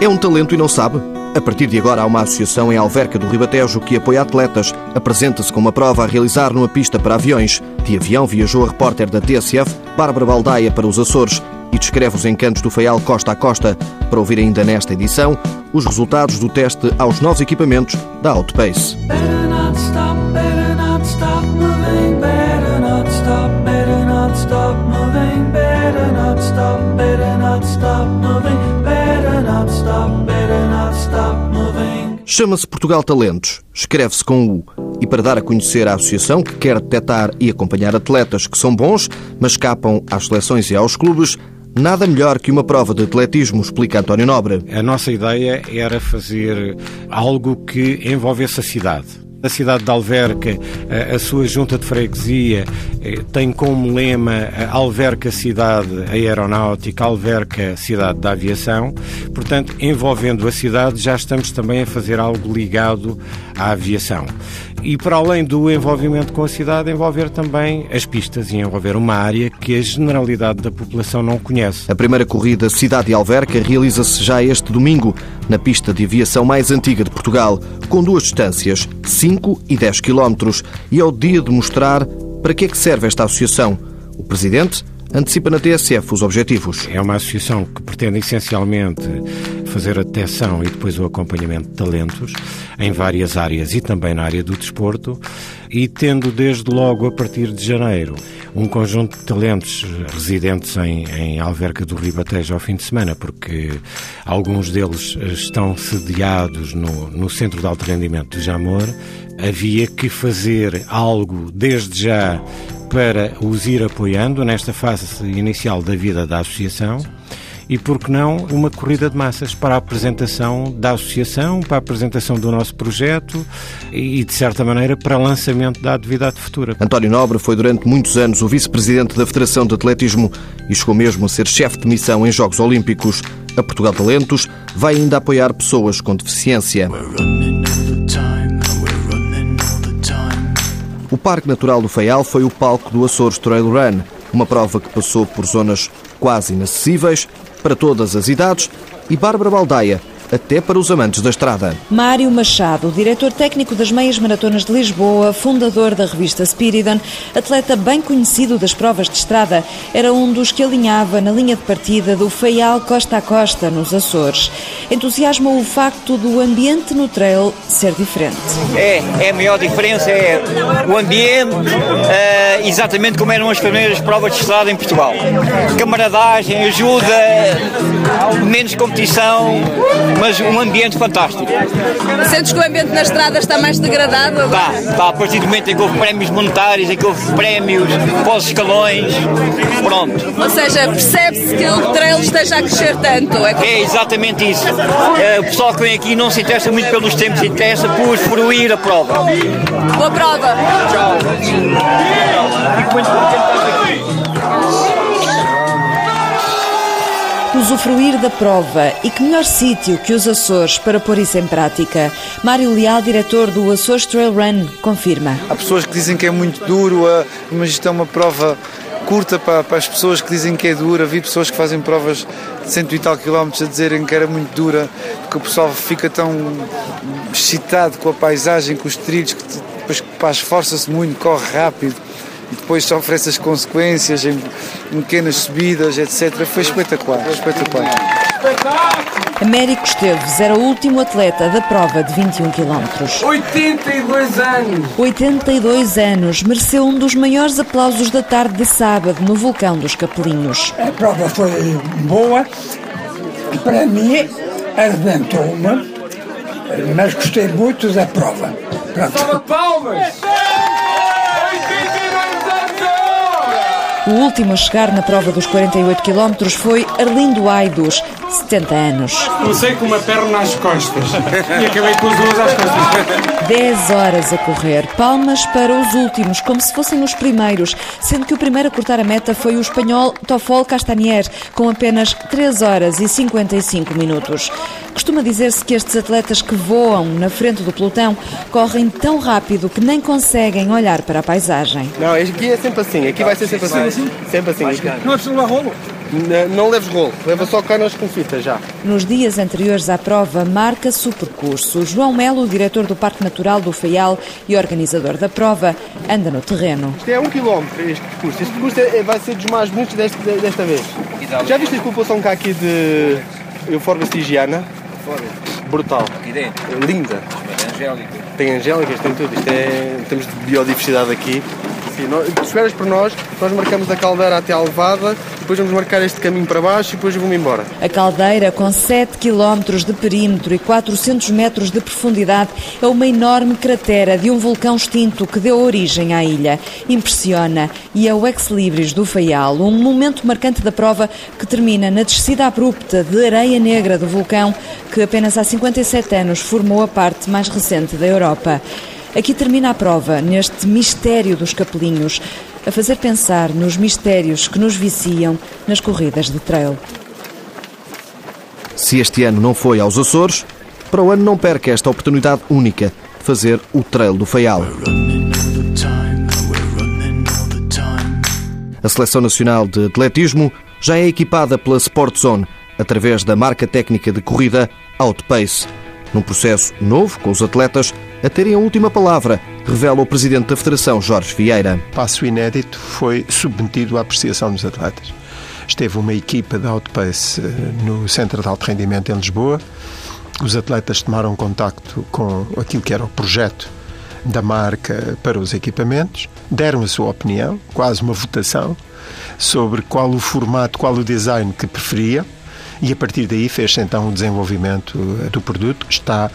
É um talento e não sabe? A partir de agora há uma associação em Alverca do Ribatejo que apoia atletas. Apresenta-se com uma prova a realizar numa pista para aviões. De avião viajou a repórter da TSF, Bárbara Baldaia, para os Açores e descreve os encantos do Faial costa a costa. Para ouvir ainda nesta edição os resultados do teste aos novos equipamentos da Outpace. Chama-se Portugal Talentos, escreve-se com U. E para dar a conhecer a associação que quer detectar e acompanhar atletas que são bons, mas escapam às seleções e aos clubes, Nada melhor que uma prova de atletismo, explica António Nobre. A nossa ideia era fazer algo que envolvesse a cidade. A cidade de Alverca, a sua junta de freguesia, eh, tem como lema Alverca Cidade Aeronáutica, Alverca Cidade da Aviação. Portanto, envolvendo a cidade, já estamos também a fazer algo ligado à aviação e para além do envolvimento com a cidade, envolver também as pistas e envolver uma área que a generalidade da população não conhece. A primeira corrida Cidade de Alverca realiza-se já este domingo na pista de aviação mais antiga de Portugal, com duas distâncias, 5 e 10 quilómetros, e é o dia de mostrar para que é que serve esta associação. O presidente antecipa na TSF os objetivos. É uma associação que pretende essencialmente fazer a detecção e depois o acompanhamento de talentos em várias áreas e também na área do desporto. E tendo desde logo a partir de janeiro um conjunto de talentos residentes em, em Alverca do Ribatejo ao fim de semana, porque alguns deles estão sediados no, no Centro de Alto Rendimento do Jamor, havia que fazer algo desde já para os ir apoiando nesta fase inicial da vida da associação e, por que não, uma corrida de massas para a apresentação da associação, para a apresentação do nosso projeto e, de certa maneira, para o lançamento da atividade futura. António Nobre foi durante muitos anos o vice-presidente da Federação de Atletismo e chegou mesmo a ser chefe de missão em Jogos Olímpicos. A Portugal Talentos vai ainda apoiar pessoas com deficiência. O Parque Natural do Faial foi o palco do Açores Trail Run, uma prova que passou por zonas quase inacessíveis para todas as idades e Bárbara Baldaia até para os amantes da estrada. Mário Machado, diretor técnico das Meias Maratonas de Lisboa, fundador da revista Spiridon, atleta bem conhecido das provas de estrada, era um dos que alinhava na linha de partida do Feial Costa a Costa, nos Açores. Entusiasma o facto do ambiente no trail ser diferente. É, é a maior diferença, é o ambiente, é, exatamente como eram as primeiras provas de estrada em Portugal. Camaradagem, ajuda, menos competição, mas um ambiente fantástico. Sentes que o ambiente na estrada está mais degradado? Está, está a partir do momento em que houve prémios monetários, em que houve prémios pós-escalões, pronto. Ou seja, percebe-se que o trail esteja a crescer tanto. É, é exatamente isso. É, o pessoal que vem aqui não se interessa muito pelos tempos, se interessa por fruir a prova. Boa prova. Tchau. Fico muito contente de estar aqui usufruir da prova e que melhor sítio que os Açores para pôr isso em prática. Mário Leal, diretor do Açores Trail Run, confirma. Há pessoas que dizem que é muito duro, mas isto é uma prova curta para, para, as pessoas que dizem que é dura. Vi pessoas que fazem provas de cento e tal quilómetros a dizerem que era muito dura, porque o pessoal fica tão excitado com a paisagem, com os trilhos, que depois esforça-se muito, corre rápido e depois sofre essas consequências em, em pequenas subidas, etc. Foi espetacular, espetacular. Américo Esteves era o último atleta da prova de 21 km. 82 anos! 82 anos. Mereceu um dos maiores aplausos da tarde de sábado no Vulcão dos Capelinhos. A prova foi boa. Para mim, arrebentou-me, mas gostei muito da prova. Pronto. palmas! O último a chegar na prova dos 48 km foi Arlindo Aidos, 70 anos. Comecei com uma perna às costas e acabei com as duas às costas. 10 horas a correr, palmas para os últimos, como se fossem os primeiros, sendo que o primeiro a cortar a meta foi o espanhol Tofol Castanier, com apenas 3 horas e 55 minutos. Costuma dizer-se que estes atletas que voam na frente do pelotão correm tão rápido que nem conseguem olhar para a paisagem. Não, aqui é sempre assim, aqui vai ser sempre assim. Sempre assim. Não é preciso levar rolo? Não leves rolo, leva só canas com fita já. Nos dias anteriores à prova, marca-se o percurso. João Melo, diretor do Parque Natural do Faial e organizador da prova, anda no terreno. Isto é um quilómetro, este percurso. Este percurso é, vai ser dos mais bonitos desta, desta vez. Já viste a população cá aqui de Euforba Stygiana? Brutal. Aqui dentro? Linda. Mas é angélica. Tem angélicas, tem tudo. Isto é, temos de biodiversidade aqui. Sim, nós, tu esperas por nós, nós marcamos a caldeira até à levada, depois vamos marcar este caminho para baixo e depois vamos embora. A caldeira, com 7 km de perímetro e 400 metros de profundidade, é uma enorme cratera de um vulcão extinto que deu origem à ilha. Impressiona e é o ex-libris do Faial, um momento marcante da prova que termina na descida abrupta de areia negra do vulcão que apenas há 57 anos formou a parte mais recente da Europa. Aqui termina a prova, neste mistério dos capelinhos, a fazer pensar nos mistérios que nos viciam nas corridas de trail. Se este ano não foi aos Açores, para o ano não perca esta oportunidade única de fazer o Trail do Faial. A Seleção Nacional de Atletismo já é equipada pela Sport Zone através da marca técnica de corrida Outpace. Num processo novo com os atletas a terem a última palavra, revela o presidente da Federação, Jorge Vieira. Passo inédito foi submetido à apreciação dos atletas. Esteve uma equipa da Outpace eh, no Centro de Alto Rendimento em Lisboa. Os atletas tomaram contacto com aquilo que era o projeto da marca para os equipamentos, deram a sua opinião, quase uma votação, sobre qual o formato, qual o design que preferia, e a partir daí fez-se então o desenvolvimento eh, do produto, que está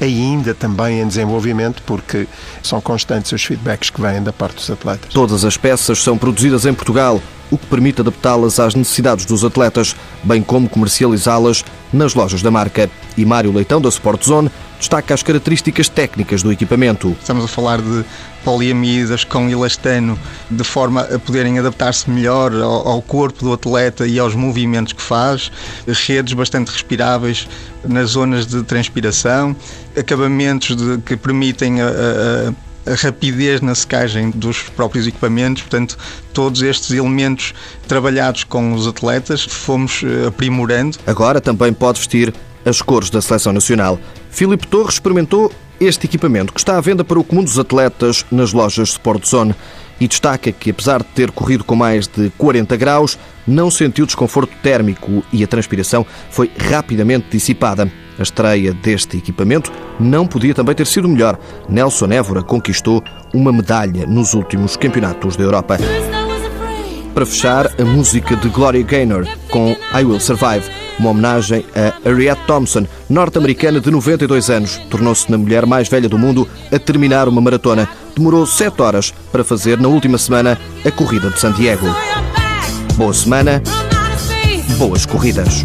ainda também em desenvolvimento, porque são constantes os feedbacks que vêm da parte dos atletas. Todas as peças são produzidas em Portugal, o que permite adaptá-las às necessidades dos atletas, bem como comercializá-las nas lojas da marca. E Mário Leitão, da Sport Zone, destaca as características técnicas do equipamento. Estamos a falar de poliamidas com elastano, de forma a poderem adaptar-se melhor ao, ao, corpo do atleta e aos movimentos que faz, redes bastante respiráveis nas zonas de transpiração, acabamentos de, que permitem a, a a rapidez na secagem dos próprios equipamentos, portanto, todos estes elementos trabalhados com os atletas fomos eh, aprimorando. Agora também pode vestir as cores da seleção nacional. Filipe Torres experimentou este equipamento que está à venda para o comum dos atletas nas lojas Sport Zone e destaca que, apesar de ter corrido com mais de 40 graus, não sentiu desconforto térmico e a transpiração foi rapidamente dissipada. A estreia deste equipamento não podia também ter sido melhor. Nelson Évora conquistou uma medalha nos últimos campeonatos da Europa. Para fechar, a música de Gloria Gaynor com I Will Survive, uma homenagem a Harriet Thompson, norte-americana de 92 anos. Tornou-se na mulher mais velha do mundo a terminar uma maratona. Demorou 7 horas para fazer na última semana a corrida de Santiago. Boa semana, boas corridas.